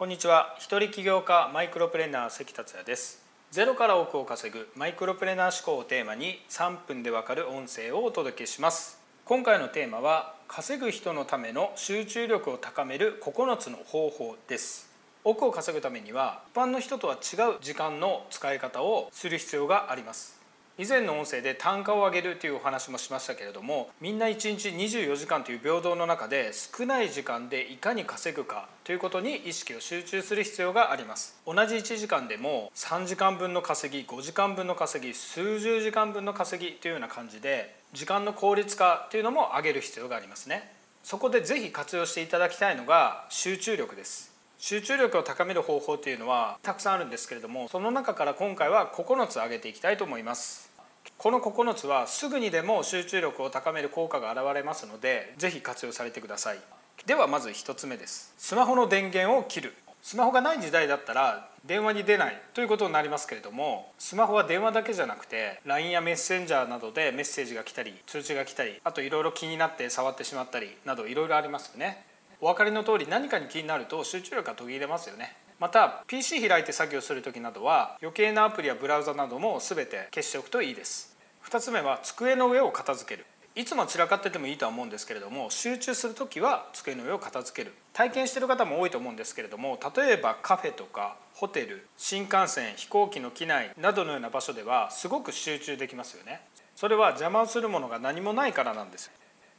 こんにちは。一人起業家マイクロプレーナー関達也です。ゼロから億を稼ぐマイクロプレーナー思考をテーマに3分でわかる音声をお届けします。今回のテーマは稼ぐ人のための集中力を高める9つの方法です。億を稼ぐためには一般の人とは違う時間の使い方をする必要があります。以前の音声で単価を上げるというお話もしましたけれどもみんな1日24時間という平等の中で少ない時間でいかに稼ぐかということに意識を集中する必要があります。同じ1時間でも3時間分の稼ぎ5時間分の稼ぎ数十時間分の稼ぎというような感じで時間の効率化というのも上げる必要がありますね。そこでぜひ活用していただきたいのが集中力です。集中力を高める方法というのはたくさんあるんですけれどもその中から今回は9つ挙げていきたいと思います。この9つはすぐにでも集中力を高める効果が現れますので是非活用されてください。ではまず1つ目です。スマホの電源を切る。スマホがない時代だったら電話に出ないということになりますけれどもスマホは電話だけじゃなくて LINE やメッセンジャーなどでメッセージが来たり通知が来たりあといろいろ気になって触ってしまったりなどいろいろありますよね。お分かりの通り何かに気になると集中力が途切れますよね。また PC 開いて作業する時などは余計なアプリやブラウザなども全て消しておくといいです。2つ目は机の上を片付ける。いつも散らかっててもいいとは思うんですけれども集中する時は机の上を片付ける。体験してる方も多いと思うんですけれども例えばカフェとかホテル新幹線飛行機の機内などのような場所ではすごく集中できますよね。それは邪魔をするものが何もないからなんです。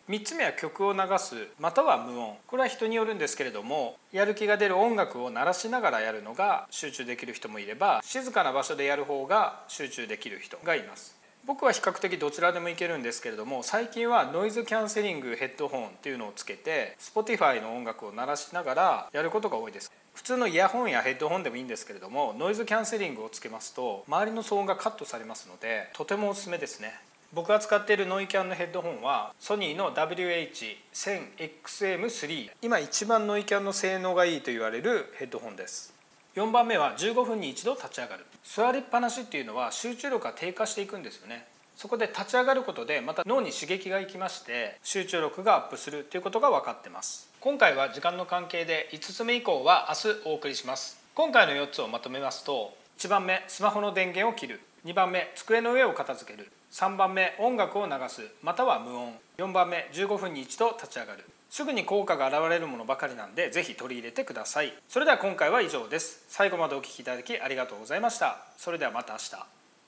3つ目は曲を流すまたは無音。これは人によるんですけれどもやる気が出る音楽を鳴らしながらやるのが集中できる人もいれば静かな場所でやる方が集中できる人がいます。僕は比較的どちらでもいけるんですけれども最近はノイズキャンセリングヘッドホンっていうのをつけて Spotify の音楽を鳴らしながらやることが多いです。普通のイヤホンやヘッドホンでもいいんですけれどもノイズキャンセリングをつけますと周りの騒音がカットされますのでとてもおすすめですね。僕が使っているノイキャンのヘッドホンはソニーの WH1000XM3 今一番ノイキャンの性能がいいと言われるヘッドホンです。4番目は15分に一度立ち上がる。座りっぱなしっていうのは集中力が低下していくんですよね。そこで立ち上がることでまた脳に刺激がいきまして集中力がアップするということが分かってます。今回は時間の関係で5つ目以降は明日お送りします。今回の4つをまとめますと1番目スマホの電源を切る。2番目机の上を片付ける。3番目音楽を流す。または無音。4番目15分に1度立ち上がる。すぐに効果が現れるものばかりなんでぜひ取り入れてください。それでは今回は以上です。最後までお聴きいただきありがとうございました。それではまた明日。